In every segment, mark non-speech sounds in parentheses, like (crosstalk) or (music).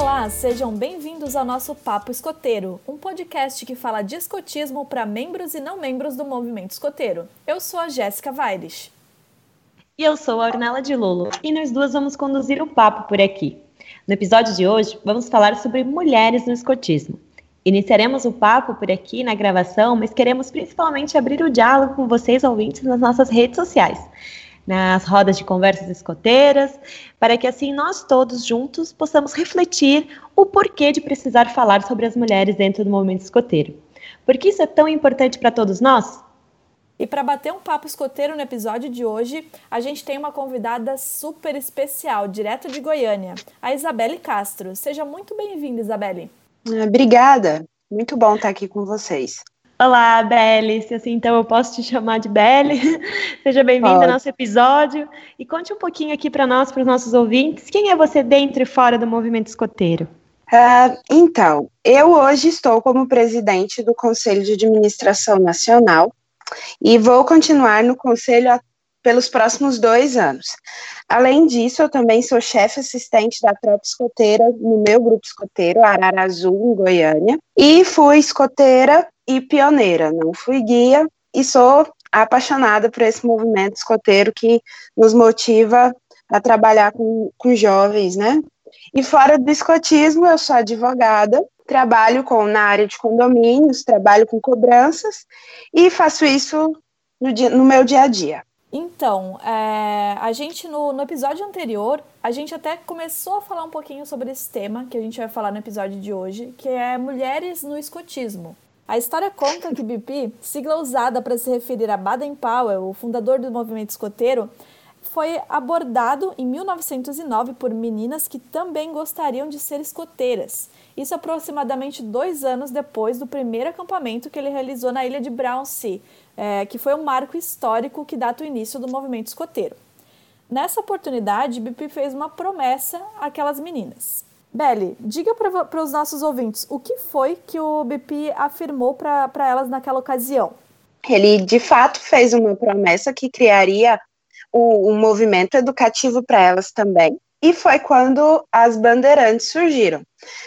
Olá, sejam bem-vindos ao nosso Papo Escoteiro, um podcast que fala de escotismo para membros e não membros do movimento escoteiro. Eu sou a Jéssica Vaires. E eu sou a Ornella de Lolo, e nós duas vamos conduzir o papo por aqui. No episódio de hoje, vamos falar sobre mulheres no escotismo. Iniciaremos o papo por aqui na gravação, mas queremos principalmente abrir o diálogo com vocês ouvintes nas nossas redes sociais nas rodas de conversas escoteiras, para que assim nós todos juntos possamos refletir o porquê de precisar falar sobre as mulheres dentro do movimento escoteiro. Por que isso é tão importante para todos nós? E para bater um papo escoteiro no episódio de hoje, a gente tem uma convidada super especial, direto de Goiânia, a Isabelle Castro. Seja muito bem-vinda, Isabelle. Obrigada. Muito bom estar aqui com vocês. Olá, Belle. Se assim, então eu posso te chamar de Belle. (laughs) Seja bem-vinda ao nosso episódio e conte um pouquinho aqui para nós, para os nossos ouvintes, quem é você dentro e fora do movimento escoteiro? Uh, então, eu hoje estou como presidente do Conselho de Administração Nacional e vou continuar no conselho pelos próximos dois anos. Além disso, eu também sou chefe assistente da tropa escoteira no meu grupo escoteiro, Arara Azul, em Goiânia, e fui escoteira e pioneira, não fui guia e sou apaixonada por esse movimento escoteiro que nos motiva a trabalhar com, com jovens, né? E fora do escotismo, eu sou advogada, trabalho com, na área de condomínios, trabalho com cobranças e faço isso no, dia, no meu dia a dia. Então, é, a gente no, no, episódio anterior, a gente até começou a falar um pouquinho sobre esse tema que a gente vai falar no episódio de hoje, que é mulheres no escotismo. A história conta que BP, sigla usada para se referir a Baden Powell, o fundador do movimento escoteiro, foi abordado em 1909 por meninas que também gostariam de ser escoteiras. Isso aproximadamente dois anos depois do primeiro acampamento que ele realizou na ilha de Brownsea, é, que foi um marco histórico que data o início do movimento escoteiro. Nessa oportunidade, BP fez uma promessa àquelas meninas. Belle, diga para os nossos ouvintes o que foi que o BP afirmou para elas naquela ocasião. Ele, de fato, fez uma promessa que criaria o, um movimento educativo para elas também. E foi quando as bandeirantes surgiram.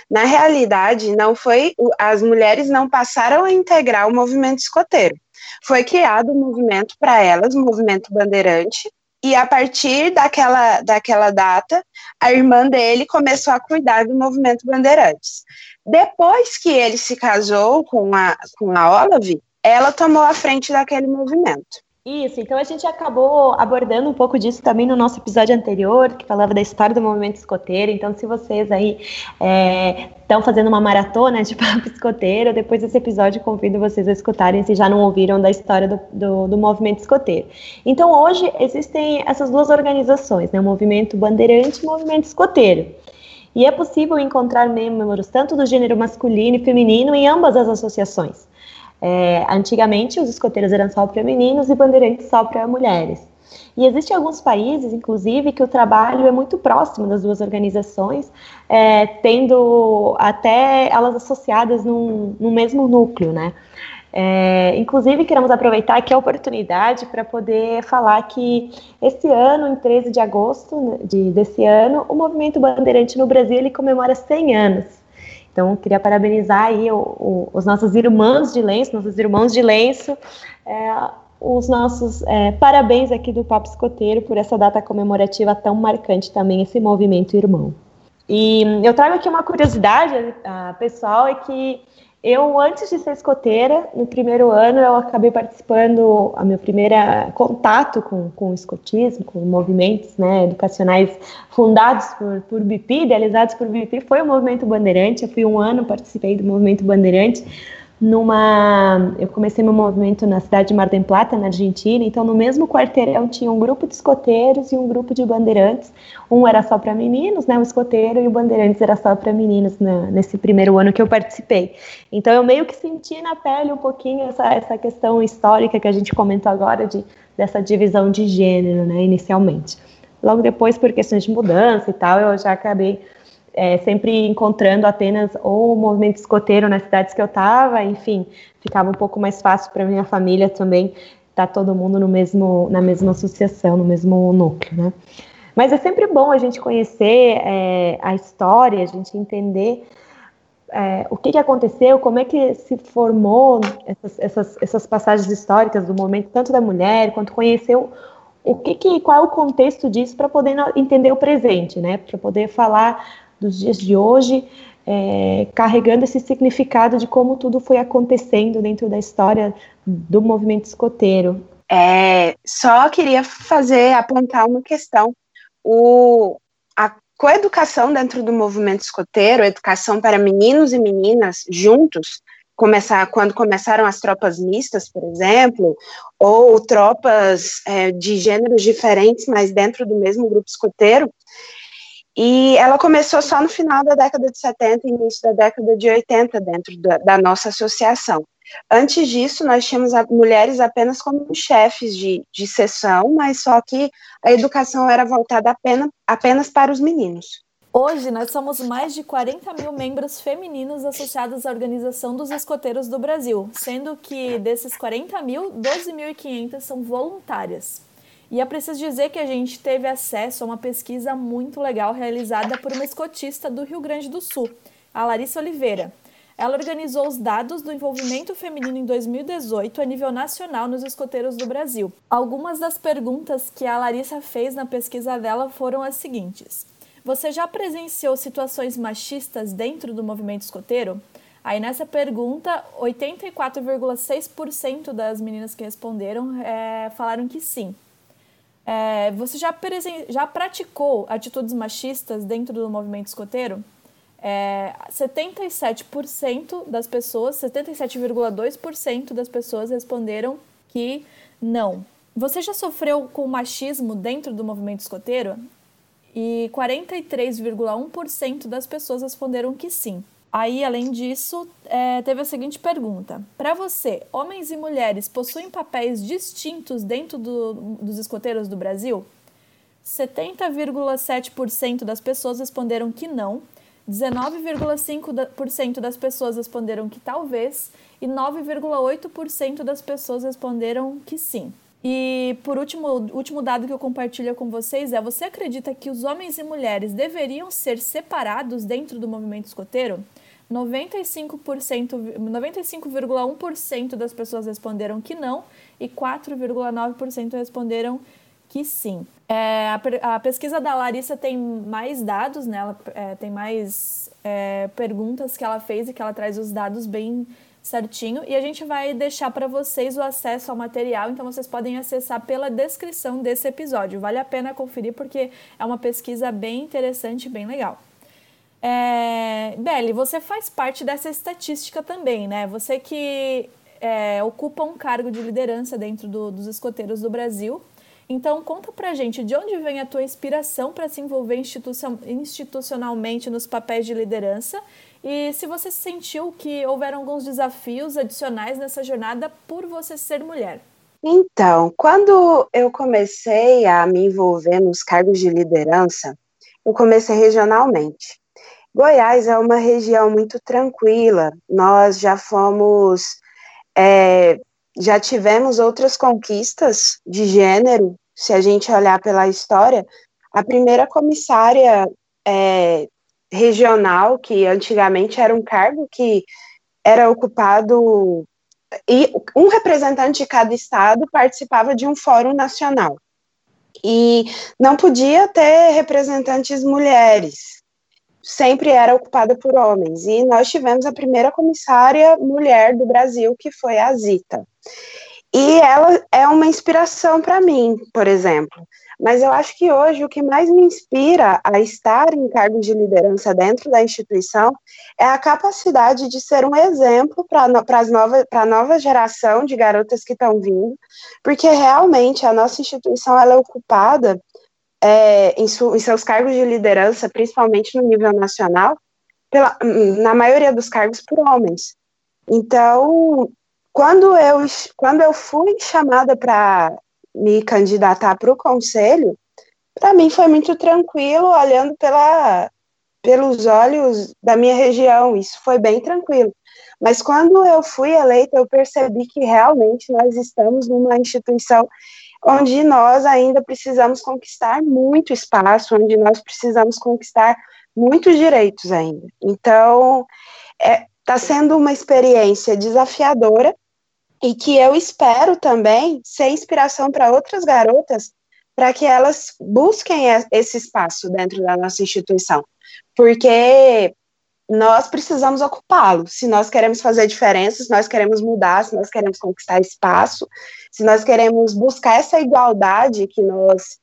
Na realidade, não foi as mulheres não passaram a integrar o movimento escoteiro. Foi criado um movimento para elas, o movimento bandeirante, e a partir daquela, daquela data, a irmã dele começou a cuidar do movimento Bandeirantes. Depois que ele se casou com a, com a Olive, ela tomou a frente daquele movimento. Isso, então a gente acabou abordando um pouco disso também no nosso episódio anterior, que falava da história do movimento escoteiro. Então, se vocês aí estão é, fazendo uma maratona de (laughs) papo escoteiro, depois desse episódio convido vocês a escutarem se já não ouviram da história do, do, do movimento escoteiro. Então, hoje existem essas duas organizações, né, o movimento bandeirante e o movimento escoteiro. E é possível encontrar membros tanto do gênero masculino e feminino em ambas as associações. É, antigamente, os escoteiros eram só para meninos e bandeirantes só para mulheres. E existem alguns países, inclusive, que o trabalho é muito próximo das duas organizações, é, tendo até elas associadas num, no mesmo núcleo, né? É, inclusive, queremos aproveitar aqui a oportunidade para poder falar que esse ano, em 13 de agosto né, de, desse ano, o Movimento Bandeirante no Brasil ele comemora 100 anos. Então, queria parabenizar aí o, o, os nossos irmãos de lenço, nossos irmãos de lenço, é, os nossos é, parabéns aqui do Papo Escoteiro por essa data comemorativa tão marcante também, esse movimento irmão. E eu trago aqui uma curiosidade, a, pessoal, é que eu, antes de ser escoteira, no primeiro ano, eu acabei participando, a meu primeiro contato com, com o escotismo, com movimentos né, educacionais fundados por, por BIP, idealizados por BIP, foi o Movimento Bandeirante. Eu fui um ano, participei do Movimento Bandeirante numa. Eu comecei meu movimento na cidade de Mar del Plata, na Argentina, então no mesmo quarteirão tinha um grupo de escoteiros e um grupo de bandeirantes. Um era só para meninos, né? O escoteiro e o bandeirantes era só para meninos nesse primeiro ano que eu participei. Então eu meio que senti na pele um pouquinho essa, essa questão histórica que a gente comentou agora de, dessa divisão de gênero, né? Inicialmente. Logo depois, por questões de mudança e tal, eu já acabei é, sempre encontrando apenas ou o movimento escoteiro nas cidades que eu estava, enfim, ficava um pouco mais fácil para minha família também estar tá todo mundo no mesmo, na mesma associação, no mesmo núcleo, né? Mas é sempre bom a gente conhecer é, a história, a gente entender é, o que, que, aconteceu, como é que se formou essas, essas, essas, passagens históricas do momento, tanto da mulher, quanto conhecer o, o que, que qual é o contexto disso para poder entender o presente, né? Para poder falar dos dias de hoje, é, carregando esse significado de como tudo foi acontecendo dentro da história do movimento escoteiro. É, só queria fazer apontar uma questão. O, a coeducação dentro do movimento escoteiro, educação para meninos e meninas juntos, começar quando começaram as tropas mistas, por exemplo, ou tropas é, de gêneros diferentes, mas dentro do mesmo grupo escoteiro. E ela começou só no final da década de 70 e início da década de 80 dentro da, da nossa associação. Antes disso, nós tínhamos mulheres apenas como chefes de, de sessão, mas só que a educação era voltada apenas, apenas para os meninos. Hoje, nós somos mais de 40 mil membros femininos associados à Organização dos Escoteiros do Brasil, sendo que desses 40 mil, 12.500 são voluntárias. E é preciso dizer que a gente teve acesso a uma pesquisa muito legal realizada por uma escotista do Rio Grande do Sul, a Larissa Oliveira. Ela organizou os dados do envolvimento feminino em 2018 a nível nacional nos escoteiros do Brasil. Algumas das perguntas que a Larissa fez na pesquisa dela foram as seguintes: Você já presenciou situações machistas dentro do movimento escoteiro? Aí nessa pergunta, 84,6% das meninas que responderam é, falaram que sim. É, você já, já praticou atitudes machistas dentro do movimento escoteiro? é, 77% das pessoas, 77,2% das pessoas responderam que não. Você já sofreu com machismo dentro do movimento escoteiro? E 43,1% das pessoas responderam que sim. Aí, além disso, é, teve a seguinte pergunta: Para você, homens e mulheres possuem papéis distintos dentro do, dos escoteiros do Brasil? 70,7% das pessoas responderam que não 19,5% das pessoas responderam que talvez e 9,8% das pessoas responderam que sim. E por último, o último dado que eu compartilho com vocês é: você acredita que os homens e mulheres deveriam ser separados dentro do movimento escoteiro? 95%, 95,1% das pessoas responderam que não e 4,9% responderam que sim. É, a, a, pesquisa da Larissa tem mais dados, né? Ela, é, tem mais é, perguntas que ela fez e que ela traz os dados bem certinho. E a gente vai deixar para vocês o acesso ao material, então vocês podem acessar pela descrição desse episódio. Vale a pena conferir porque é uma pesquisa bem interessante bem legal. É, Beli, você faz parte dessa estatística também, né? Você que é, ocupa um cargo de liderança dentro do, dos escoteiros do Brasil. Então, conta pra gente de onde vem a tua inspiração para se envolver institucionalmente nos papéis de liderança e se você sentiu que houveram alguns desafios adicionais nessa jornada por você ser mulher. Então, quando eu comecei a me envolver nos cargos de liderança, eu comecei regionalmente. Goiás é uma região muito tranquila, nós já fomos, é, já tivemos outras conquistas de gênero se a gente olhar pela história, a primeira comissária é, regional, que antigamente era um cargo que era ocupado e um representante de cada estado participava de um fórum nacional. E não podia ter representantes mulheres, sempre era ocupada por homens. E nós tivemos a primeira comissária mulher do Brasil, que foi a Zita. E ela é uma inspiração para mim, por exemplo. Mas eu acho que hoje o que mais me inspira a estar em cargos de liderança dentro da instituição é a capacidade de ser um exemplo para nova, a nova geração de garotas que estão vindo, porque realmente a nossa instituição ela é ocupada é, em, su, em seus cargos de liderança, principalmente no nível nacional, pela, na maioria dos cargos por homens. Então, quando eu, quando eu fui chamada para me candidatar para o conselho, para mim foi muito tranquilo, olhando pela, pelos olhos da minha região, isso foi bem tranquilo. Mas quando eu fui eleita, eu percebi que realmente nós estamos numa instituição onde nós ainda precisamos conquistar muito espaço, onde nós precisamos conquistar muitos direitos ainda. Então, está é, tá sendo uma experiência desafiadora e que eu espero também ser inspiração para outras garotas para que elas busquem esse espaço dentro da nossa instituição, porque nós precisamos ocupá-lo. Se nós queremos fazer diferença, se nós queremos mudar, se nós queremos conquistar espaço, se nós queremos buscar essa igualdade que nós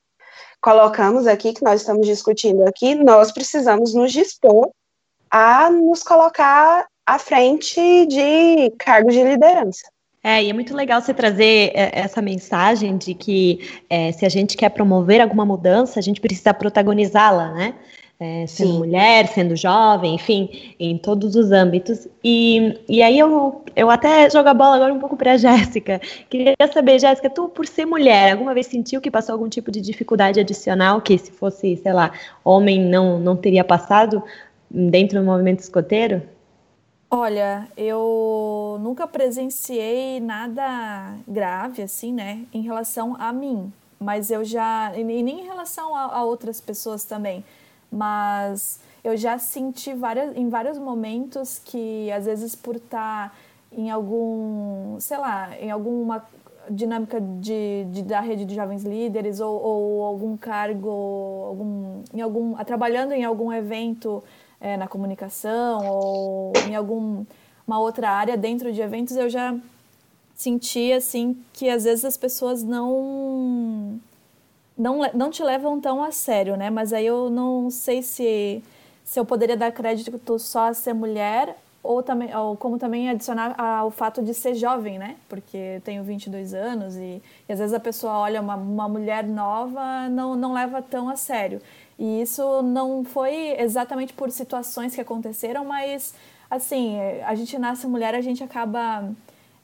colocamos aqui, que nós estamos discutindo aqui, nós precisamos nos dispor a nos colocar à frente de cargos de liderança. É, e é muito legal você trazer é, essa mensagem de que é, se a gente quer promover alguma mudança, a gente precisa protagonizá-la, né? É, sendo Sim. mulher, sendo jovem, enfim, em todos os âmbitos. E, e aí eu, eu até jogo a bola agora um pouco para a Jéssica. Queria saber, Jéssica, tu, por ser mulher, alguma vez sentiu que passou algum tipo de dificuldade adicional que se fosse, sei lá, homem não, não teria passado dentro do movimento escoteiro? Olha, eu nunca presenciei nada grave, assim, né, em relação a mim. Mas eu já. E nem em relação a, a outras pessoas também mas eu já senti várias, em vários momentos que, às vezes, por estar em algum, sei lá, em alguma dinâmica de, de da rede de jovens líderes ou, ou algum cargo, algum, em algum, trabalhando em algum evento é, na comunicação ou em alguma outra área dentro de eventos, eu já senti assim que às vezes as pessoas não não, não te levam tão a sério, né? Mas aí eu não sei se, se eu poderia dar crédito só a ser mulher ou, também, ou como também adicionar ao fato de ser jovem, né? Porque tenho 22 anos e, e às vezes a pessoa olha uma, uma mulher nova, não, não leva tão a sério. E isso não foi exatamente por situações que aconteceram, mas assim, a gente nasce mulher, a gente acaba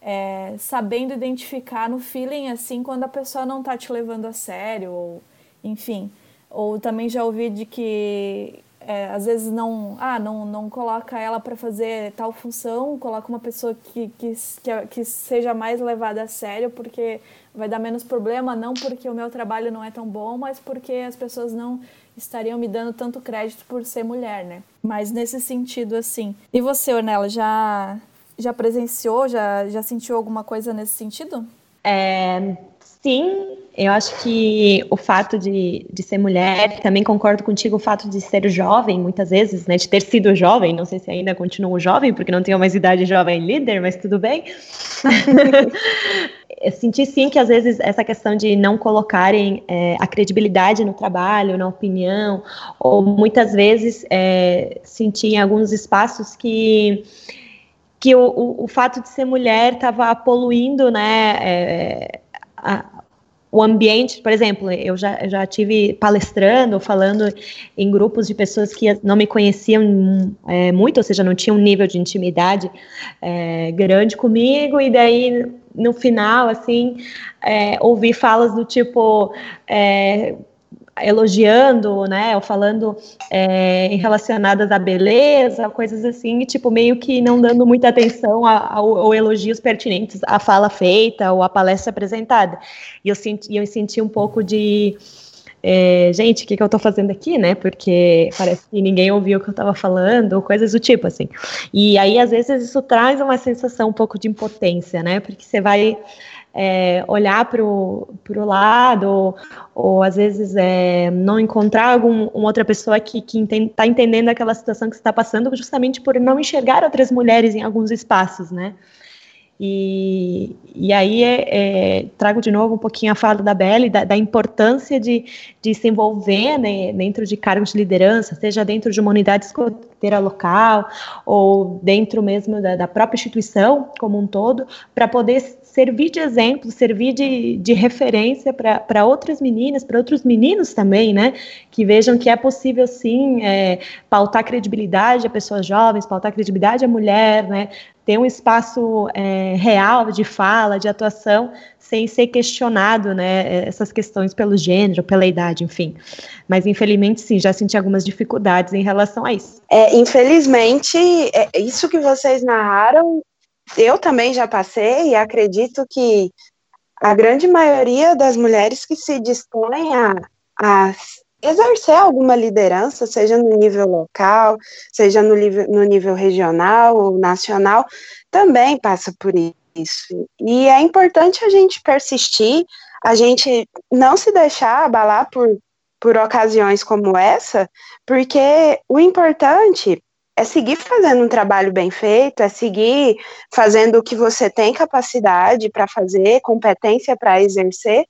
é, sabendo identificar no feeling assim quando a pessoa não está te levando a sério, ou enfim. Ou também já ouvi de que é, às vezes não, ah, não, não coloca ela para fazer tal função, coloca uma pessoa que, que, que, que seja mais levada a sério, porque vai dar menos problema, não porque o meu trabalho não é tão bom, mas porque as pessoas não estariam me dando tanto crédito por ser mulher, né? Mas nesse sentido, assim. E você, Ornella, já já presenciou, já, já sentiu alguma coisa nesse sentido? É, sim, eu acho que o fato de, de ser mulher, também concordo contigo, o fato de ser jovem, muitas vezes, né, de ter sido jovem, não sei se ainda continuo jovem, porque não tenho mais idade jovem líder, mas tudo bem. (laughs) eu senti sim que às vezes essa questão de não colocarem é, a credibilidade no trabalho, na opinião, ou muitas vezes é, senti em alguns espaços que que o, o, o fato de ser mulher estava poluindo, né, é, a, o ambiente, por exemplo, eu já, já tive palestrando, falando em grupos de pessoas que não me conheciam é, muito, ou seja, não tinham um nível de intimidade é, grande comigo, e daí no final, assim, é, ouvi falas do tipo é, elogiando, né, ou falando é, relacionadas à beleza, coisas assim, e, tipo, meio que não dando muita atenção ao, ao elogios pertinentes à fala feita ou à palestra apresentada. E eu senti, eu senti um pouco de é, gente, o que, que eu estou fazendo aqui, né? Porque parece que ninguém ouviu o que eu estava falando, ou coisas do tipo, assim. E aí, às vezes, isso traz uma sensação um pouco de impotência, né? Porque você vai é, olhar para o lado, ou, ou, às vezes é, não encontrar alguma outra pessoa que está entende, tá entendendo aquela situação que você está passando, justamente por não enxergar outras mulheres em alguns espaços, né? E, e aí é, é, trago de novo um pouquinho a fala da Belle, da, da importância de, de se envolver né, dentro de cargos de liderança, seja dentro de uma unidade escoteira local ou dentro mesmo da, da própria instituição como um todo, para poder servir de exemplo, servir de, de referência para outras meninas, para outros meninos também, né? Que vejam que é possível sim é, pautar credibilidade a pessoas jovens, pautar credibilidade à mulher, né? Ter um espaço é, real de fala, de atuação, sem ser questionado, né? Essas questões pelo gênero, pela idade, enfim. Mas infelizmente, sim, já senti algumas dificuldades em relação a isso. É, infelizmente, é, isso que vocês narraram eu também já passei e acredito que a grande maioria das mulheres que se dispõem a, a exercer alguma liderança, seja no nível local, seja no nível, no nível regional ou nacional, também passa por isso. E é importante a gente persistir, a gente não se deixar abalar por, por ocasiões como essa, porque o importante é seguir fazendo um trabalho bem feito, é seguir fazendo o que você tem capacidade para fazer, competência para exercer,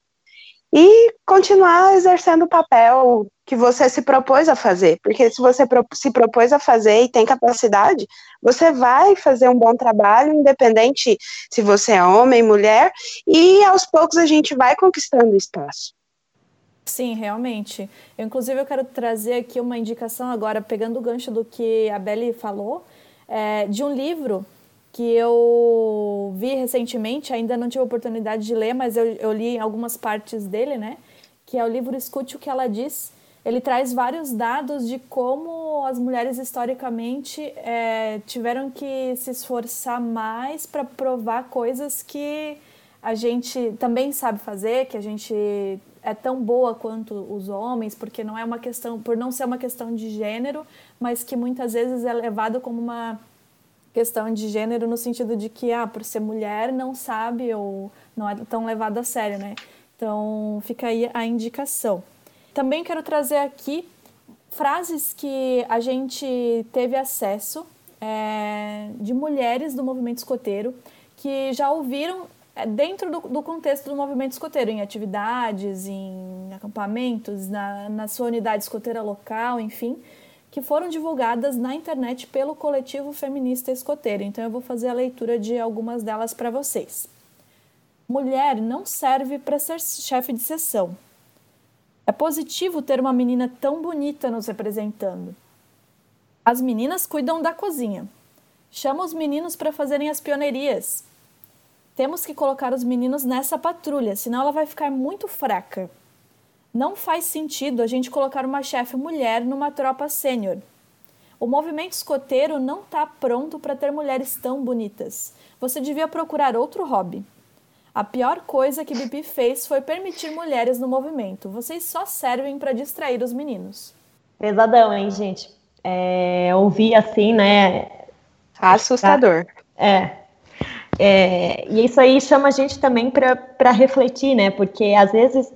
e continuar exercendo o papel que você se propôs a fazer. Porque se você se propôs a fazer e tem capacidade, você vai fazer um bom trabalho, independente se você é homem, mulher, e aos poucos a gente vai conquistando espaço. Sim, realmente. Eu, inclusive, eu quero trazer aqui uma indicação agora, pegando o gancho do que a Beli falou, é, de um livro que eu vi recentemente, ainda não tive a oportunidade de ler, mas eu, eu li algumas partes dele, né? Que é o livro Escute o que ela diz. Ele traz vários dados de como as mulheres historicamente é, tiveram que se esforçar mais para provar coisas que a gente também sabe fazer, que a gente é tão boa quanto os homens, porque não é uma questão, por não ser uma questão de gênero, mas que muitas vezes é levado como uma questão de gênero no sentido de que, ah, por ser mulher não sabe ou não é tão levado a sério, né? Então, fica aí a indicação. Também quero trazer aqui frases que a gente teve acesso é, de mulheres do movimento escoteiro que já ouviram dentro do, do, contexto do movimento escoteiro, em atividades, em acampamentos, na, na sua unidade escoteira local, enfim, que foram divulgadas na internet pelo coletivo feminista escoteiro. Então eu vou fazer a leitura de algumas delas para vocês. Mulher não serve para ser chefe de sessão. É positivo ter uma menina tão bonita nos representando. As meninas cuidam da cozinha. Chama os meninos para fazerem as pionerias. Temos que colocar os meninos nessa patrulha, senão ela vai ficar muito fraca. Não faz sentido a gente colocar uma chefe mulher numa tropa sênior. O movimento escoteiro não está pronto para ter mulheres tão bonitas. Você devia procurar outro hobby. A pior coisa que Bibi fez foi permitir mulheres no movimento. Vocês só servem para distrair os meninos. Pesadão, hein, gente? É, ouvir assim, né? Assustador. É. é. E isso aí chama a gente também para refletir, né? Porque às vezes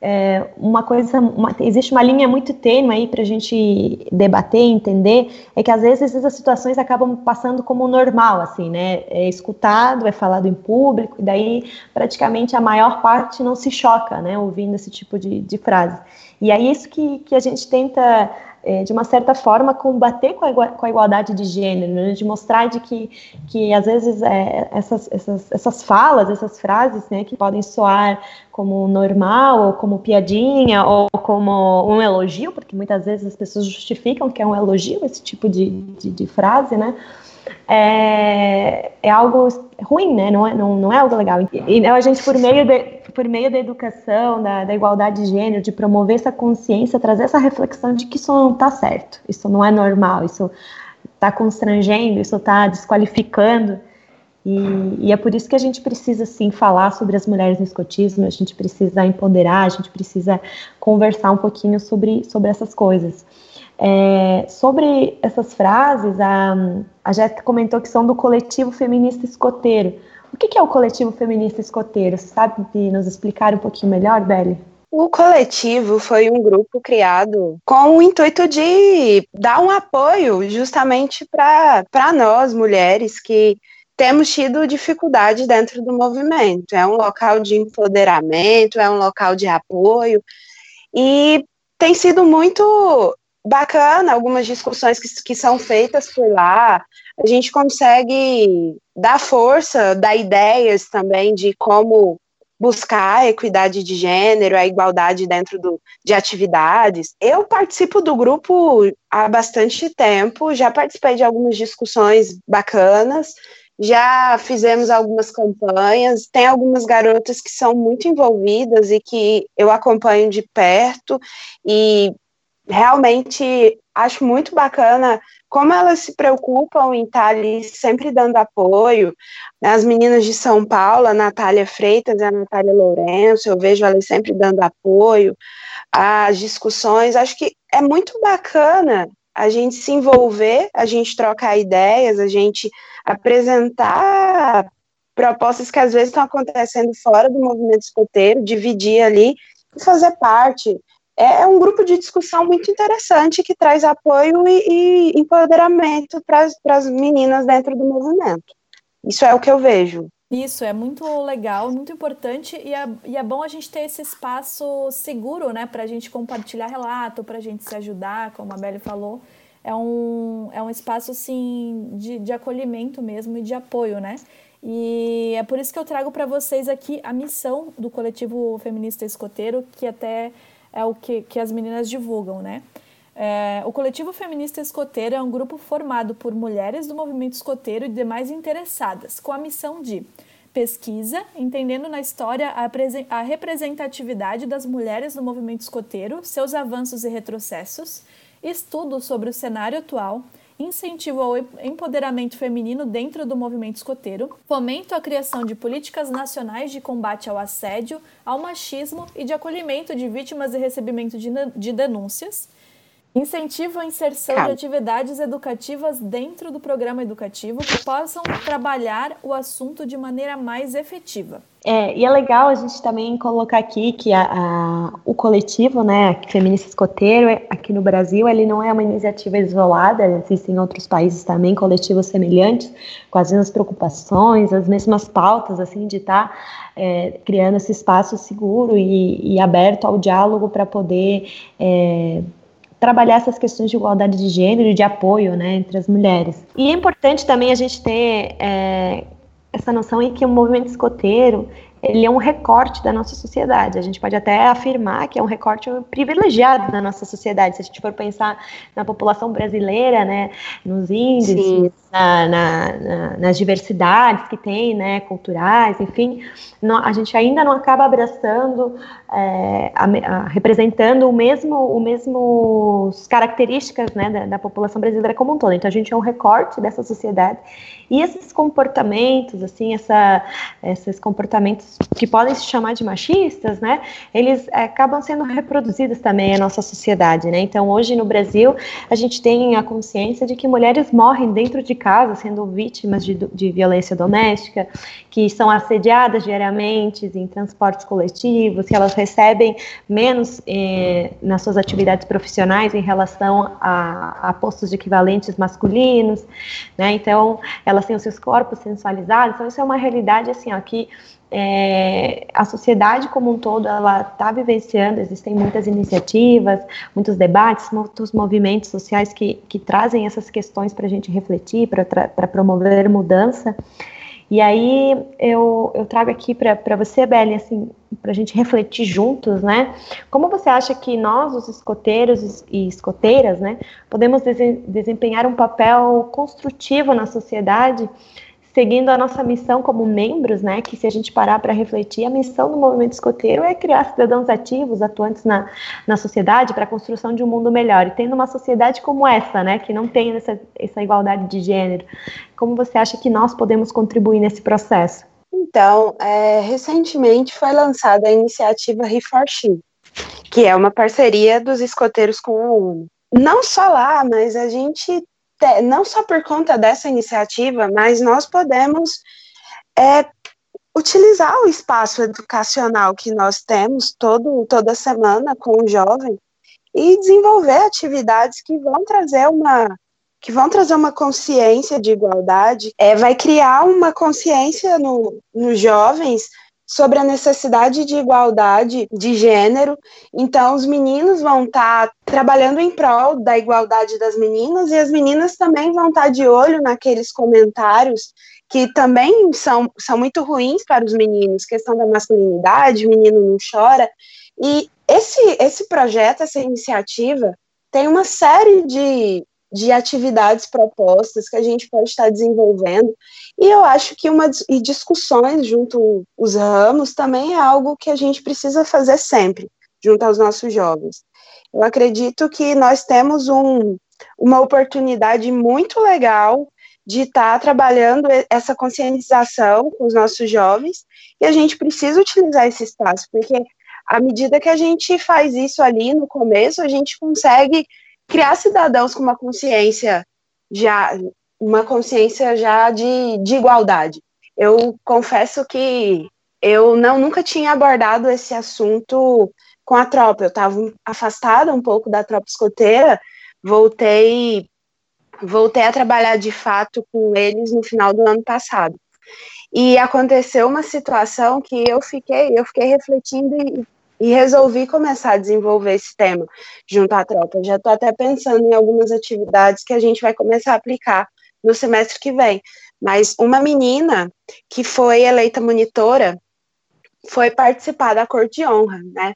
é, uma coisa, uma, existe uma linha muito tênue aí para a gente debater, entender, é que às vezes essas situações acabam passando como normal, assim, né? É escutado, é falado em público, e daí praticamente a maior parte não se choca, né? Ouvindo esse tipo de, de frase. E é isso que, que a gente tenta é, de uma certa forma, combater com a, com a igualdade de gênero, né? de mostrar de que, que às vezes, é, essas, essas, essas falas, essas frases, né, que podem soar como normal, ou como piadinha, ou como um elogio, porque muitas vezes as pessoas justificam que é um elogio esse tipo de, de, de frase, né, é, é algo ruim, né? Não é, não, não é algo legal. E a gente, por meio, de, por meio da educação, da, da igualdade de gênero, de promover essa consciência, trazer essa reflexão de que isso não está certo, isso não é normal, isso está constrangendo, isso está desqualificando. E, e, é por isso que a gente precisa, sim, falar sobre as mulheres no escotismo, a gente precisa empoderar, a gente precisa conversar um pouquinho sobre, sobre essas coisas. É, sobre essas frases, a, a Jéssica comentou que são do coletivo feminista escoteiro. O que, que é o coletivo feminista escoteiro? Você sabe nos explicar um pouquinho melhor, Beli? O coletivo foi um grupo criado com o intuito de dar um apoio justamente para nós, mulheres, que temos tido dificuldade dentro do movimento. É um local de empoderamento, é um local de apoio, e tem sido muito bacana algumas discussões que, que são feitas por lá. A gente consegue dar força, dar ideias também de como buscar a equidade de gênero, a igualdade dentro do, de atividades. Eu participo do grupo há bastante tempo, já participei de algumas discussões bacanas, já fizemos algumas campanhas, tem algumas garotas que são muito envolvidas e que eu acompanho de perto, e realmente acho muito bacana como elas se preocupam em estar ali sempre dando apoio. As meninas de São Paulo, a Natália Freitas e a Natália Lourenço, eu vejo elas sempre dando apoio às discussões. Acho que é muito bacana a gente se envolver, a gente trocar ideias, a gente apresentar propostas que às vezes estão acontecendo fora do movimento escoteiro, dividir ali e fazer parte. É, é um grupo de discussão muito interessante que traz apoio e, e empoderamento para as meninas dentro do movimento. Isso é o que eu vejo. Isso, é muito legal, muito importante e é, e é bom a gente ter esse espaço seguro, né, para a gente compartilhar relato, para a gente se ajudar, como a Beli falou. É um, é um espaço, assim, de, de acolhimento mesmo e de apoio, né? E é por isso que eu trago para vocês aqui a missão do coletivo feminista escoteiro, que até é o que, que as meninas divulgam, né? É, o coletivo feminista escoteiro é um grupo formado por mulheres do movimento escoteiro e demais interessadas, com a missão de pesquisa, entendendo na história a, a representatividade das mulheres no movimento escoteiro, seus avanços e retrocessos, estudo sobre o cenário atual, incentivo ao empoderamento feminino dentro do movimento escoteiro, fomento a criação de políticas nacionais de combate ao assédio, ao machismo e de acolhimento de vítimas e recebimento de denúncias, Incentivo a inserção Calma. de atividades educativas dentro do programa educativo que possam trabalhar o assunto de maneira mais efetiva. É, e é legal a gente também colocar aqui que a, a, o coletivo, né, Feminista Escoteiro, aqui no Brasil, ele não é uma iniciativa isolada, existem em outros países também coletivos semelhantes, com as mesmas preocupações, as mesmas pautas, assim, de estar tá, é, criando esse espaço seguro e, e aberto ao diálogo para poder é, trabalhar essas questões de igualdade de gênero e de apoio né, entre as mulheres. E é importante também a gente ter é, essa noção em que o movimento escoteiro ele é um recorte da nossa sociedade. A gente pode até afirmar que é um recorte privilegiado da nossa sociedade. Se a gente for pensar na população brasileira, né, nos índices, na, na, na, nas diversidades que tem, né, culturais, enfim, não, a gente ainda não acaba abraçando, é, a, a, representando o mesmo, o mesmo características né, da, da população brasileira como um todo. Então a gente é um recorte dessa sociedade e esses comportamentos, assim, essa, esses comportamentos que podem se chamar de machistas, né, eles é, acabam sendo reproduzidos também na nossa sociedade, né. Então hoje no Brasil a gente tem a consciência de que mulheres morrem dentro de casa sendo vítimas de, de violência doméstica, que são assediadas diariamente em transportes coletivos, que elas recebem menos eh, nas suas atividades profissionais em relação a, a postos equivalentes masculinos, né? Então elas têm os seus corpos sensualizados. Então isso é uma realidade assim, ó, que é, a sociedade como um todo ela está vivenciando, existem muitas iniciativas, muitos debates, muitos movimentos sociais que, que trazem essas questões para a gente refletir, para promover mudança. E aí eu, eu trago aqui para você, Beli, assim, para a gente refletir juntos, né? Como você acha que nós, os escoteiros e escoteiras, né, podemos desempenhar um papel construtivo na sociedade seguindo a nossa missão como membros, né, que se a gente parar para refletir, a missão do movimento escoteiro é criar cidadãos ativos, atuantes na, na sociedade para a construção de um mundo melhor. E tendo uma sociedade como essa, né, que não tem essa, essa igualdade de gênero, como você acha que nós podemos contribuir nesse processo? Então, é, recentemente foi lançada a iniciativa Reforchi, que é uma parceria dos escoteiros com a ONU. Não só lá, mas a gente não só por conta dessa iniciativa, mas nós podemos é, utilizar o espaço educacional que nós temos todo, toda semana com o jovem e desenvolver atividades que vão trazer uma que vão trazer uma consciência de igualdade, é, vai criar uma consciência no, nos jovens sobre a necessidade de igualdade de gênero. Então, os meninos vão estar tá trabalhando em prol da igualdade das meninas e as meninas também vão estar tá de olho naqueles comentários que também são, são muito ruins para os meninos, questão da masculinidade, menino não chora. E esse, esse projeto, essa iniciativa, tem uma série de, de atividades propostas que a gente pode estar desenvolvendo. E eu acho que uma e discussões junto os ramos também é algo que a gente precisa fazer sempre, junto aos nossos jovens. Eu acredito que nós temos um, uma oportunidade muito legal de estar trabalhando essa conscientização com os nossos jovens e a gente precisa utilizar esse espaço, porque à medida que a gente faz isso ali no começo, a gente consegue criar cidadãos com uma consciência já uma consciência já de, de igualdade. Eu confesso que eu não nunca tinha abordado esse assunto com a tropa. Eu estava afastada um pouco da tropa escoteira, voltei voltei a trabalhar de fato com eles no final do ano passado. E aconteceu uma situação que eu fiquei, eu fiquei refletindo e, e resolvi começar a desenvolver esse tema junto à tropa. Já estou até pensando em algumas atividades que a gente vai começar a aplicar no semestre que vem. Mas uma menina que foi eleita monitora foi participar da corte de honra, né?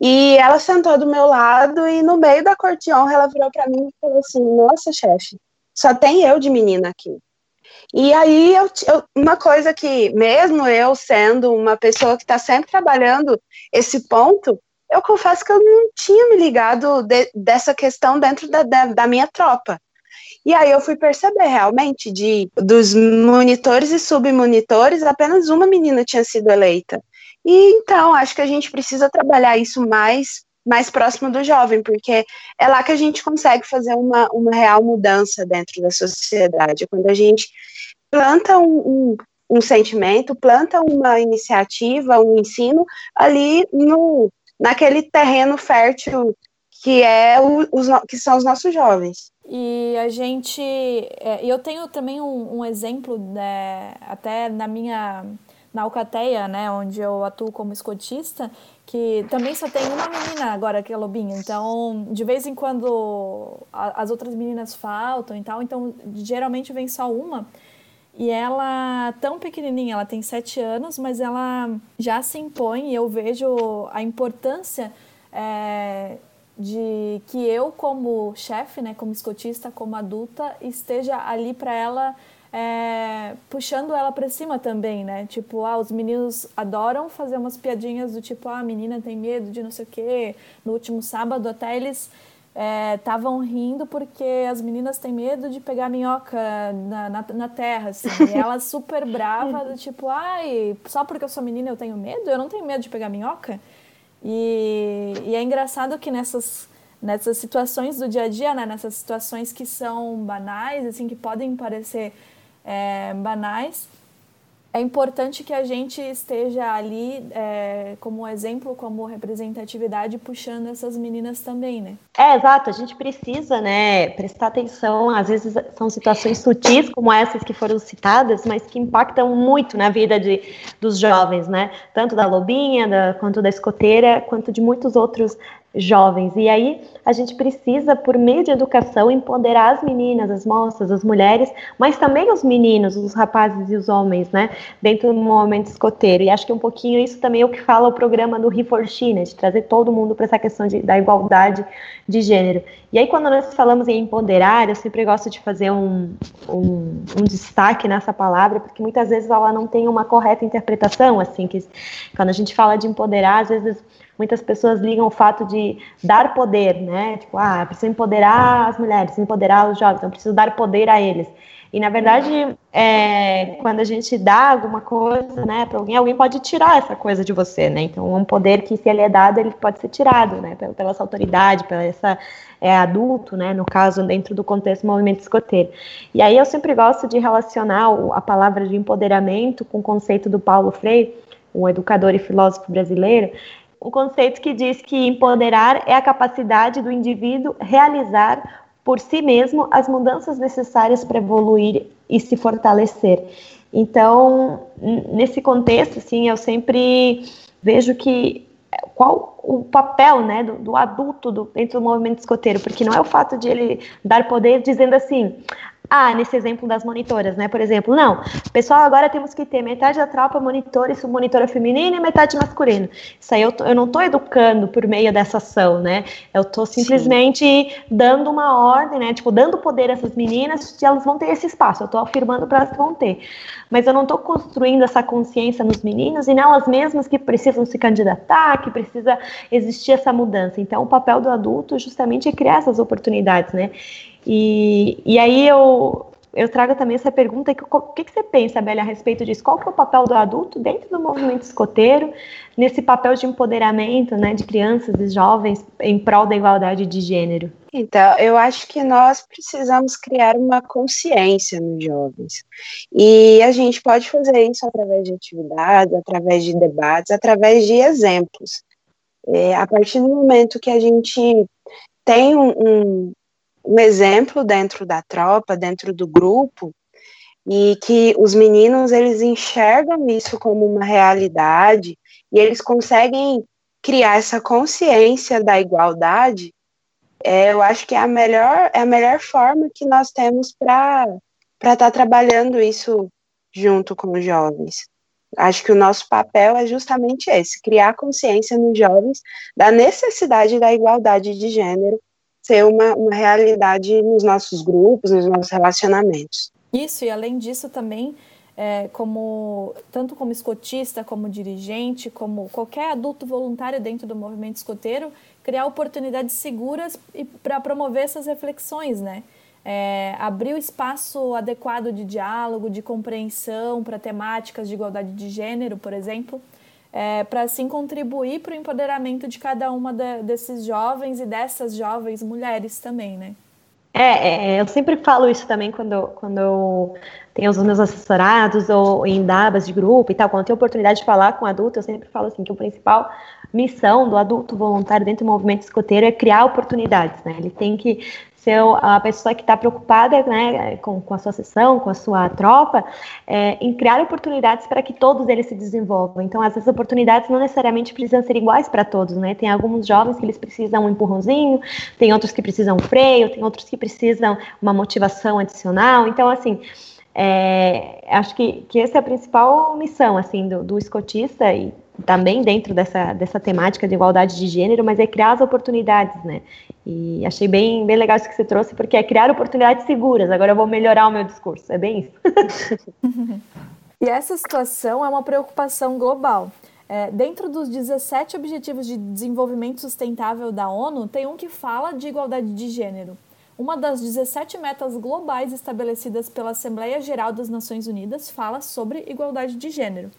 E ela sentou do meu lado e no meio da corte de honra ela virou para mim e falou assim: "Nossa, chefe, só tem eu de menina aqui". E aí eu, eu, uma coisa que mesmo eu sendo uma pessoa que está sempre trabalhando esse ponto, eu confesso que eu não tinha me ligado de, dessa questão dentro da, da, da minha tropa. E aí eu fui perceber realmente de dos monitores e submonitores, apenas uma menina tinha sido eleita. E então, acho que a gente precisa trabalhar isso mais mais próximo do jovem, porque é lá que a gente consegue fazer uma, uma real mudança dentro da sociedade. Quando a gente planta um, um, um sentimento, planta uma iniciativa, um ensino ali no, naquele terreno fértil que é o, os, que são os nossos jovens. E a gente, é, eu tenho também um, um exemplo, né, até na minha na Alcateia, né, onde eu atuo como escotista, que também só tem uma menina agora que é lobinha. Então, de vez em quando a, as outras meninas faltam e tal, então geralmente vem só uma. E ela, tão pequenininha, ela tem sete anos, mas ela já se impõe e eu vejo a importância é, de que eu, como chefe, né, como escotista, como adulta, esteja ali para ela é, puxando ela para cima também, né? Tipo, ah, os meninos adoram fazer umas piadinhas do tipo, ah, a menina tem medo de não sei o quê. No último sábado até eles estavam é, rindo porque as meninas têm medo de pegar minhoca na, na, na terra, assim. E (laughs) ela super brava, do tipo, ai, só porque eu sou menina eu tenho medo? Eu não tenho medo de pegar minhoca? E, e é engraçado que nessas nessas situações do dia a dia, né, nessas situações que são banais, assim, que podem parecer é, banais, é importante que a gente esteja ali é, como exemplo, como representatividade, puxando essas meninas também, né? É, exato. A gente precisa, né, prestar atenção. Às vezes são situações sutis, como essas que foram citadas, mas que impactam muito na vida de, dos jovens, né? Tanto da lobinha, da, quanto da escoteira, quanto de muitos outros jovens. E aí a gente precisa, por meio de educação, empoderar as meninas, as moças, as mulheres, mas também os meninos, os rapazes e os homens, né, dentro do movimento escoteiro. E acho que um pouquinho isso também é o que fala o programa do Reforchi, né, de trazer todo mundo para essa questão de, da igualdade de gênero. E aí, quando nós falamos em empoderar, eu sempre gosto de fazer um, um, um destaque nessa palavra, porque muitas vezes ela não tem uma correta interpretação, assim, que quando a gente fala de empoderar, às vezes muitas pessoas ligam o fato de dar poder, né? Tipo, ah, preciso empoderar as mulheres, empoderar os jovens, então preciso dar poder a eles. E na verdade, é, quando a gente dá alguma coisa, né, para alguém, alguém pode tirar essa coisa de você, né? Então, um poder que se ele é dado, ele pode ser tirado, né, pela, pela essa autoridade, pela essa é, adulto, né, no caso, dentro do contexto do movimento escoteiro. E aí eu sempre gosto de relacionar a palavra de empoderamento com o conceito do Paulo Freire, um educador e filósofo brasileiro, um conceito que diz que empoderar é a capacidade do indivíduo realizar por si mesmo as mudanças necessárias para evoluir e se fortalecer. Então, nesse contexto, assim, eu sempre vejo que qual o papel né, do, do adulto do, dentro do movimento escoteiro, porque não é o fato de ele dar poder dizendo assim, ah, nesse exemplo das monitoras, né? Por exemplo, não, pessoal, agora temos que ter metade da tropa monitora e submonitora feminina e metade masculina. Isso aí eu, eu não estou educando por meio dessa ação, né? Eu estou simplesmente Sim. dando uma ordem, né? Tipo, dando poder a essas meninas e elas vão ter esse espaço. Eu estou afirmando para elas vão ter. Mas eu não estou construindo essa consciência nos meninos e nelas mesmas que precisam se candidatar, que precisa existir essa mudança. Então, o papel do adulto justamente é criar essas oportunidades, né? E, e aí eu, eu trago também essa pergunta, que, o que, que você pensa, Bélia, a respeito disso? Qual que é o papel do adulto dentro do movimento escoteiro, nesse papel de empoderamento né, de crianças e jovens em prol da igualdade de gênero? Então, eu acho que nós precisamos criar uma consciência nos jovens. E a gente pode fazer isso através de atividades, através de debates, através de exemplos. É, a partir do momento que a gente tem um, um um exemplo dentro da tropa, dentro do grupo, e que os meninos eles enxergam isso como uma realidade e eles conseguem criar essa consciência da igualdade, é, eu acho que é a melhor é a melhor forma que nós temos para estar tá trabalhando isso junto com os jovens. Acho que o nosso papel é justamente esse, criar consciência nos jovens da necessidade da igualdade de gênero ser uma, uma realidade nos nossos grupos, nos nossos relacionamentos. Isso, e além disso também, é, como tanto como escotista, como dirigente, como qualquer adulto voluntário dentro do movimento escoteiro, criar oportunidades seguras para promover essas reflexões, né? É, abrir o espaço adequado de diálogo, de compreensão para temáticas de igualdade de gênero, por exemplo, é, para assim contribuir para o empoderamento de cada uma de, desses jovens e dessas jovens mulheres também, né? É, é, eu sempre falo isso também quando, quando eu tenho os meus assessorados ou em dabas de grupo e tal, quando eu tenho oportunidade de falar com adulto, eu sempre falo assim que a principal missão do adulto voluntário dentro do movimento escoteiro é criar oportunidades, né? Ele tem que ser a pessoa que está preocupada né, com, com, a sua sessão, com a sua tropa, é, em criar oportunidades para que todos eles se desenvolvam. Então, essas oportunidades não necessariamente precisam ser iguais para todos, né? Tem alguns jovens que eles precisam um empurrãozinho, tem outros que precisam um freio, tem outros que precisam uma motivação adicional. Então, assim, é, acho que, que essa é a principal missão, assim, do, do escotista e também dentro dessa, dessa temática de igualdade de gênero, mas é criar as oportunidades, né? E achei bem, bem legal isso que você trouxe, porque é criar oportunidades seguras. Agora eu vou melhorar o meu discurso, é bem isso. (laughs) e essa situação é uma preocupação global. É, dentro dos 17 Objetivos de Desenvolvimento Sustentável da ONU, tem um que fala de igualdade de gênero. Uma das 17 metas globais estabelecidas pela Assembleia Geral das Nações Unidas fala sobre igualdade de gênero.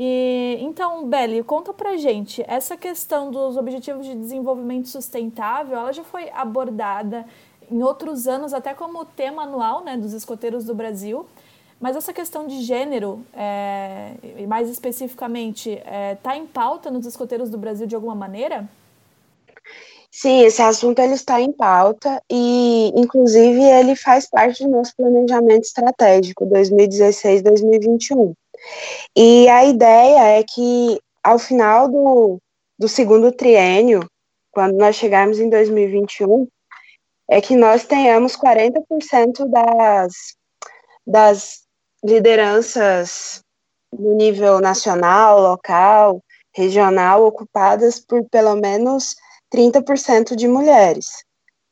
E então, Beli, conta pra gente, essa questão dos objetivos de desenvolvimento sustentável, ela já foi abordada em outros anos, até como tema anual né, dos escoteiros do Brasil. Mas essa questão de gênero, é, mais especificamente, está é, tá em pauta nos escoteiros do Brasil de alguma maneira? Sim, esse assunto ele está em pauta e, inclusive, ele faz parte do nosso planejamento estratégico 2016-2021. E a ideia é que, ao final do, do segundo triênio, quando nós chegarmos em 2021, é que nós tenhamos 40% das, das lideranças no nível nacional, local, regional, ocupadas por pelo menos 30% de mulheres.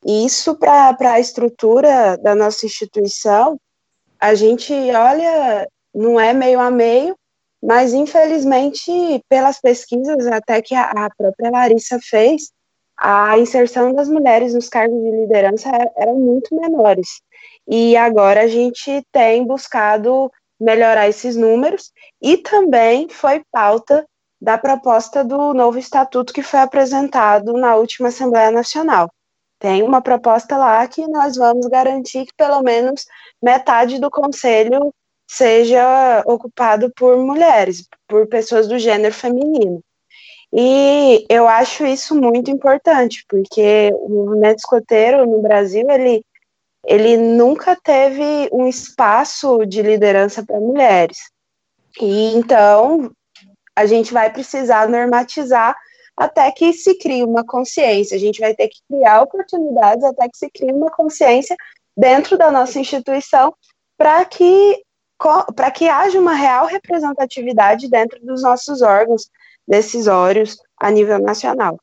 E isso, para a estrutura da nossa instituição, a gente olha não é meio a meio, mas infelizmente, pelas pesquisas até que a, própria Larissa fez, a inserção das mulheres nos cargos de liderança eram muito menores. E agora a gente tem buscado melhorar esses números e também foi pauta da proposta do novo estatuto que foi apresentado na última Assembleia Nacional. Tem uma proposta lá que nós vamos garantir que pelo menos metade do conselho seja ocupado por mulheres, por pessoas do gênero feminino. E eu acho isso muito importante, porque o movimento escoteiro no Brasil, ele, ele nunca teve um espaço de liderança para mulheres. E então, a gente vai precisar normatizar até que se crie uma consciência. A gente vai ter que criar oportunidades até que se crie uma consciência dentro da nossa instituição para que para que haja uma real representatividade dentro dos nossos órgãos decisórios a nível nacional.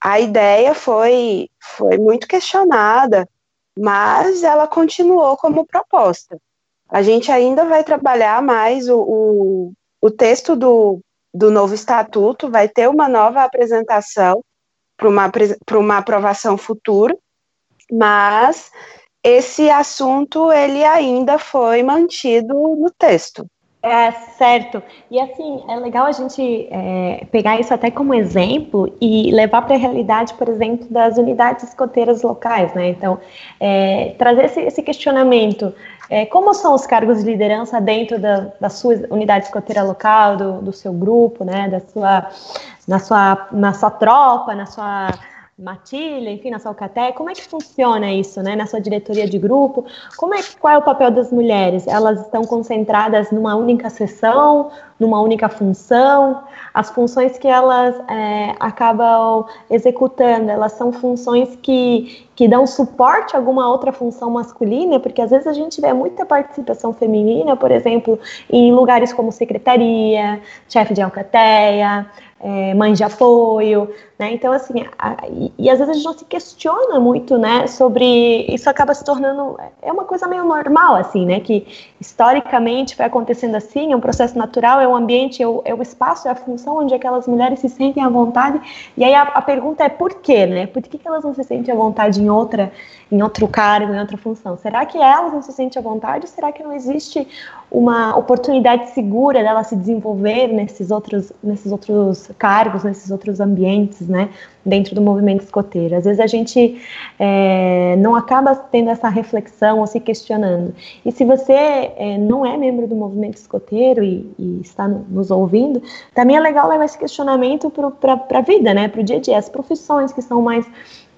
A ideia foi, foi muito questionada, mas ela continuou como proposta. A gente ainda vai trabalhar mais o, o, o texto do, do novo estatuto, vai ter uma nova apresentação para uma, uma aprovação futura, mas esse assunto ele ainda foi mantido no texto. É, certo. E assim, é legal a gente é, pegar isso até como exemplo e levar para a realidade, por exemplo, das unidades escoteiras locais, né? Então, é, trazer esse, esse questionamento. É, como são os cargos de liderança dentro da, da sua unidade escoteira local, do, do seu grupo, né? Da sua, na, sua, na sua tropa, na sua matilha, enfim, na sua alcaté, como é que funciona isso, né, na sua diretoria de grupo? Como é, qual é o papel das mulheres? Elas estão concentradas numa única sessão, numa única função? As funções que elas é, acabam executando, elas são funções que, que dão suporte a alguma outra função masculina, porque às vezes a gente vê muita participação feminina, por exemplo, em lugares como secretaria, chefe de alcateia, é, mãe de apoio, né? Então, assim, a, e, e, às vezes a gente não se questiona muito, né, sobre isso acaba se tornando, é uma coisa meio normal, assim, né, que historicamente vai acontecendo assim, é um processo natural, é o ambiente, é o, é o espaço, é a função onde aquelas mulheres se sentem à vontade, e aí a, a pergunta é por quê, né, por que, que elas não se sentem à vontade em outra, em outro cargo, em outra função? Será que elas não se sentem à vontade, será que não existe uma oportunidade segura dela se desenvolver nesses outros, nesses outros cargos, nesses outros ambientes, né, dentro do movimento escoteiro. Às vezes a gente é, não acaba tendo essa reflexão ou se questionando. E se você é, não é membro do movimento escoteiro e, e está nos ouvindo, também é legal levar esse questionamento para a vida, né, para o dia a dia, as profissões que são mais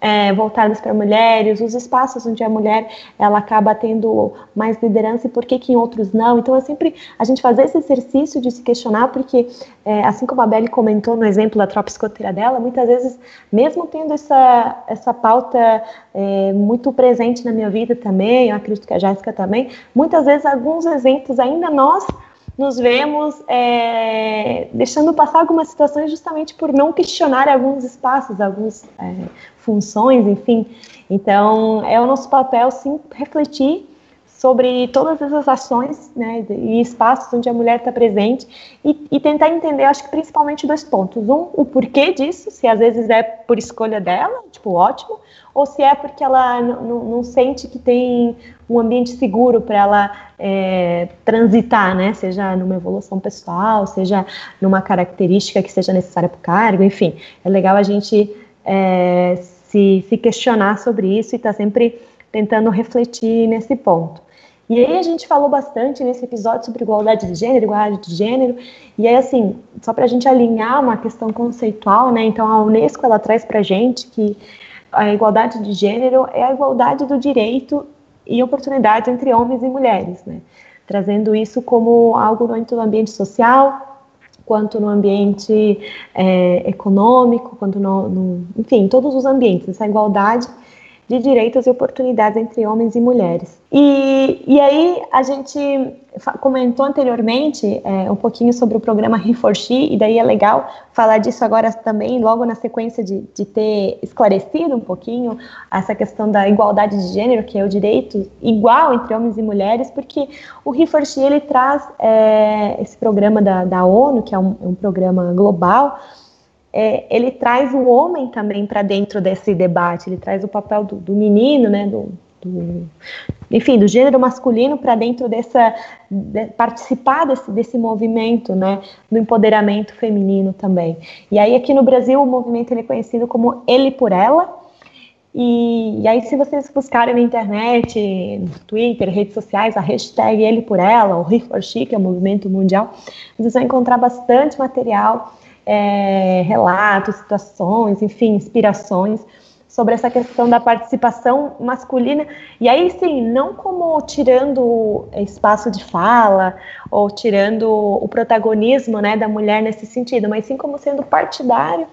é, voltadas para mulheres, os espaços onde a mulher ela acaba tendo mais liderança e por que, que em outros não. Então é sempre a gente fazer esse exercício de se questionar, porque é, assim como a Belle comentou no exemplo da tropa escoteira dela, muitas vezes, mesmo tendo essa, essa pauta é, muito presente na minha vida também, eu acredito que a Jéssica também, muitas vezes alguns exemplos ainda nós nos vemos é, deixando passar algumas situações justamente por não questionar alguns espaços, algumas é, funções, enfim. Então, é o nosso papel, sim, refletir sobre todas essas ações né, e espaços onde a mulher está presente e, e, tentar entender, acho que principalmente dois pontos. Um, o porquê disso, se às vezes é por escolha dela, tipo, ótimo, ou se é porque ela não sente que tem um ambiente seguro para ela é, transitar, né? Seja numa evolução pessoal, seja numa característica que seja necessária para o cargo, enfim. É legal a gente é, se, se questionar sobre isso e estar tá sempre tentando refletir nesse ponto. E aí a gente falou bastante nesse episódio sobre igualdade de gênero, igualdade de gênero, e aí assim, só para a gente alinhar uma questão conceitual, né, então a Unesco ela traz para gente que a igualdade de gênero é a igualdade do direito e oportunidades entre homens e mulheres, né, trazendo isso como algo tanto no ambiente social, quanto no ambiente é, econômico, quanto no, no, enfim, todos os ambientes, essa igualdade de direitos e oportunidades entre homens e mulheres. E, e aí a gente comentou anteriormente é, um pouquinho sobre o programa He4She, e daí é legal falar disso agora também, logo na sequência de, de ter esclarecido um pouquinho essa questão da igualdade de gênero, que é o direito igual entre homens e mulheres, porque o He4She ele traz é, esse programa da, da ONU, que é um, um programa global, é, ele traz o homem também para dentro desse debate, ele traz o papel do, do menino, né, do, do, enfim, do gênero masculino para dentro dessa, de, participar desse, desse movimento, né, do empoderamento feminino também. E aí aqui no Brasil o movimento é conhecido como Ele por Ela, e, e, aí, se vocês buscarem na internet, no Twitter, redes sociais, a hashtag Ele por Ela, o He for She, que é o movimento mundial, vocês vão encontrar bastante material é, relatos, situações, enfim, inspirações sobre essa questão da participação masculina. E aí, sim, não como tirando espaço de fala ou tirando o protagonismo né, da mulher nesse sentido, mas sim como sendo partidário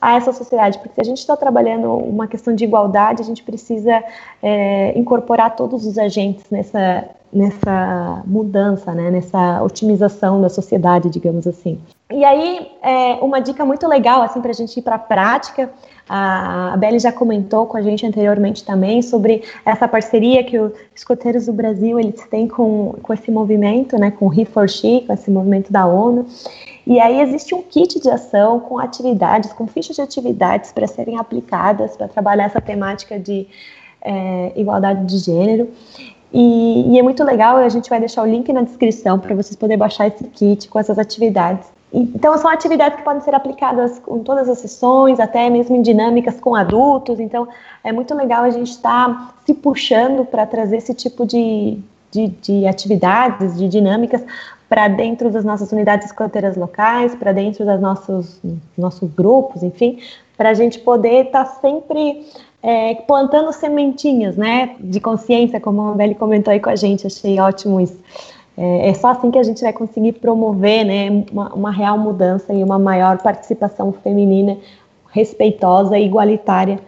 a essa sociedade, porque se a gente está trabalhando uma questão de igualdade, a gente precisa é, incorporar todos os agentes nessa, nessa mudança, né, nessa otimização da sociedade, digamos assim. E aí, é, uma dica muito legal assim, para a gente ir para a prática, a, Belle já comentou com a gente anteriormente também sobre essa parceria que os escoteiros do Brasil eles têm com, com esse movimento, né, com o He for She, com esse movimento da ONU. E aí existe um kit de ação com atividades, com fichas de atividades para serem aplicadas para trabalhar essa temática de é, igualdade de gênero. E, e, é muito legal, a gente vai deixar o link na descrição para vocês poderem baixar esse kit com essas atividades. Então, são atividades que podem ser aplicadas em todas as sessões, até mesmo em dinâmicas com adultos. Então, é muito legal a gente estar tá se puxando para trazer esse tipo de, de, de atividades, de dinâmicas, para dentro das nossas unidades escoteiras locais, para dentro dos nossos, nossos grupos, enfim, para a gente poder estar tá sempre é, plantando sementinhas, né, de consciência, como a Beli comentou aí com a gente, achei ótimo isso. É, é, só assim que a gente vai conseguir promover, né, uma, uma real mudança e uma maior participação feminina respeitosa e igualitária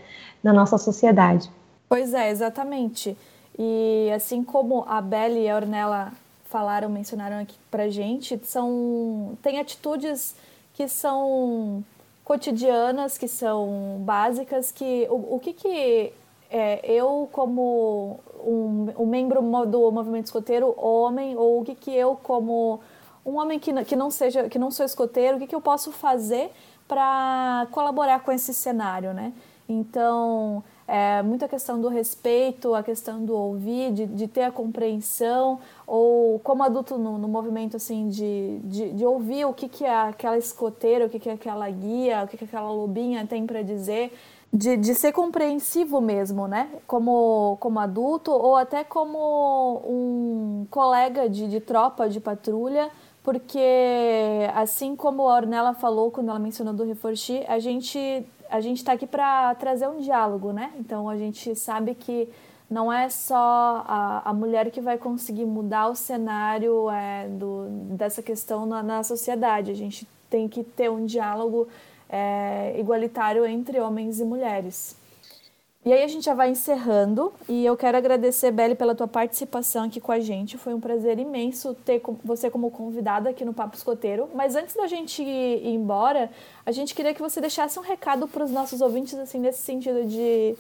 na nossa sociedade. Pois é, exatamente. E assim como a Belle e a Ornella falaram, mencionaram aqui pra gente, são tem atitudes que são cotidianas, que são básicas, que o, o que que é, eu como um, um, membro do movimento escoteiro homem ou o que que eu como um homem que, que não seja que não sou escoteiro, o que que eu posso fazer para colaborar com esse cenário, né? Então, é, muita questão do respeito, a questão do ouvir, de, de ter a compreensão, ou como adulto no, no movimento assim de, de, de, ouvir o que, que é aquela escoteira, o que, que é aquela guia, o que, que aquela lobinha tem para dizer, de, de ser compreensivo mesmo, né? Como, como adulto ou até como um colega de, de tropa, de patrulha, porque assim como a Ornella falou quando ela mencionou do Reforchi, a gente a gente está aqui para trazer um diálogo, né? Então a gente sabe que não é só a, a mulher que vai conseguir mudar o cenário é, do, dessa questão na, na, sociedade. A gente tem que ter um diálogo é, igualitário entre homens e mulheres. E aí a gente já vai encerrando e eu quero agradecer, Belle, pela tua participação aqui com a gente. Foi um prazer imenso ter você como convidada aqui no Papo Escoteiro. Mas antes da gente ir embora, a gente queria que você deixasse um recado para os nossos ouvintes, assim, nesse sentido de,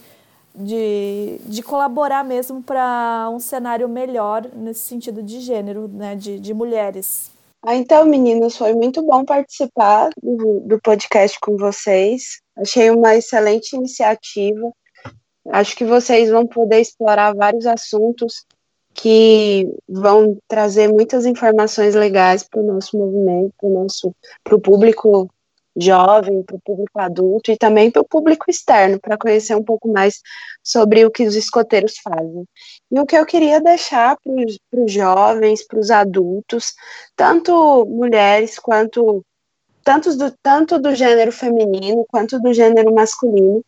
de, de colaborar mesmo para um cenário melhor nesse sentido de gênero, né, de, de mulheres. Ah, então, meninos, foi muito bom participar do, do podcast com vocês. Achei uma excelente iniciativa. Acho que vocês vão poder explorar vários assuntos que vão trazer muitas informações legais para o nosso movimento, para o público jovem, para o público adulto e também para o público externo, para conhecer um pouco mais sobre o que os escoteiros fazem. E o que eu queria deixar para os jovens, para os adultos, tanto mulheres quanto tanto do, tanto do gênero feminino quanto do gênero masculino,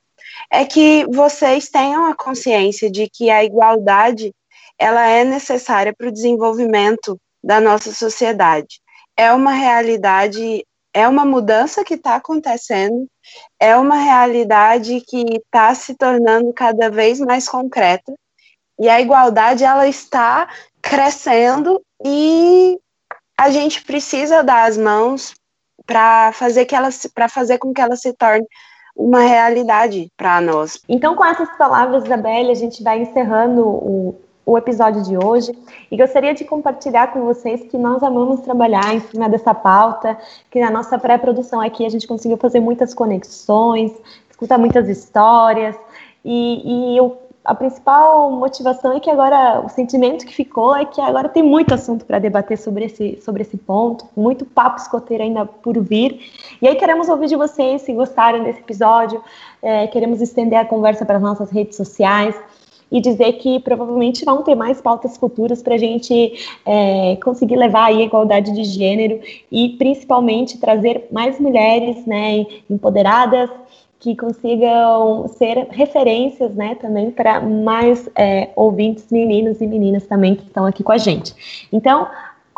é que vocês tenham a consciência de que a igualdade ela é necessária para o desenvolvimento da nossa sociedade. É uma realidade, é uma mudança que está acontecendo, é uma realidade que está se tornando cada vez mais concreta, e a igualdade ela está crescendo e a gente precisa dar as mãos para fazer que ela para fazer com que ela se torne uma realidade para nós. Então, com essas palavras, Isabelle, a gente vai encerrando o, o episódio de hoje. E gostaria de compartilhar com vocês que nós amamos trabalhar em cima dessa pauta, que na nossa pré-produção aqui a gente conseguiu fazer muitas conexões, escutar muitas histórias. E, e eu a principal motivação é que agora o sentimento que ficou é que agora tem muito assunto para debater sobre esse, sobre esse ponto, muito papo escoteiro ainda por vir. E aí queremos ouvir de vocês se gostaram desse episódio, é, queremos estender a conversa para as nossas redes sociais e dizer que provavelmente vão ter mais pautas futuras para a gente é, conseguir levar aí a igualdade de gênero e principalmente trazer mais mulheres né, empoderadas que consigam ser referências, né, também para mais é, ouvintes meninos e meninas também que estão aqui com a gente. Então,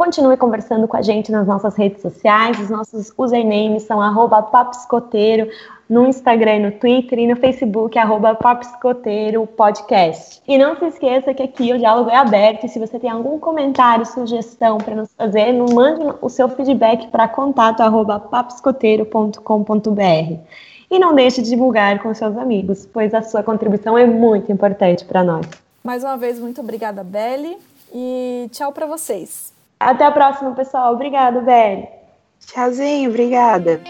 continue conversando com a gente nas nossas redes sociais, os nossos usernames são papiscoteiro, no Instagram no Twitter e no Facebook, arroba podcast. E não se esqueça que aqui o diálogo é aberto e se você tem algum comentário, sugestão para nos fazer, mande o seu feedback para contato arroba. E não deixe de divulgar com seus amigos, pois a sua contribuição é muito importante para nós. Mais uma vez, muito obrigada, Belle, e tchau para vocês. Até a próxima, pessoal. Obrigada, Belle. Tchauzinho, obrigada.